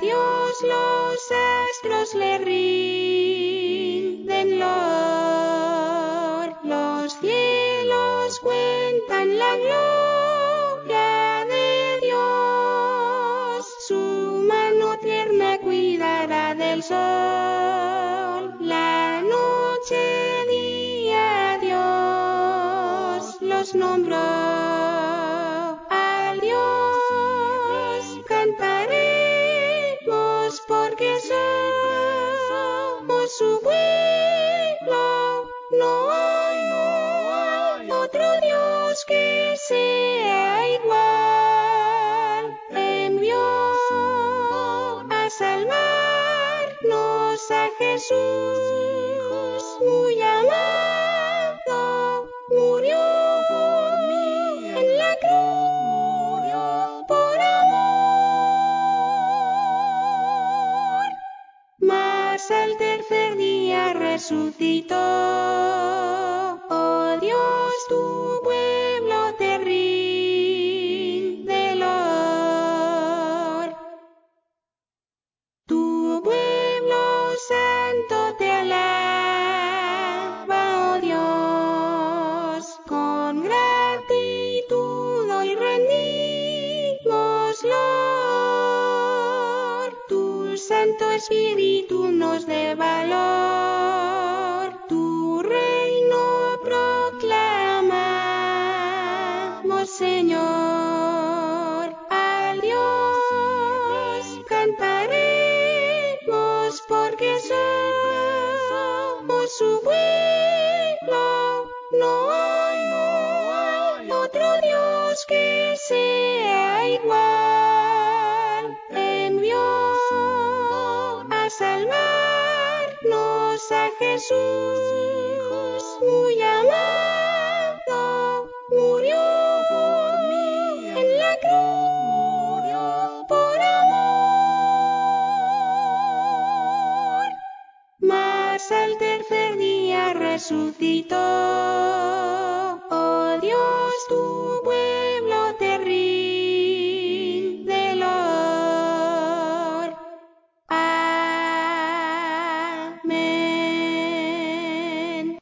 Dios los astros le rinden lor. Los cielos cuentan la gloria de Dios. Su mano tierna cuidará del sol. La noche, día, Dios los nombró. Su pueblo. No hay, no hay otro Dios que sea igual. Envió a salvarnos a Jesús, al tercer día resucitó. Santo Espíritu nos dé valor, salvarnos a Jesús, muy amado. Murió por mí en la cruz, murió por amor. Mas al tercer día resucitó. Oh Dios, pueblo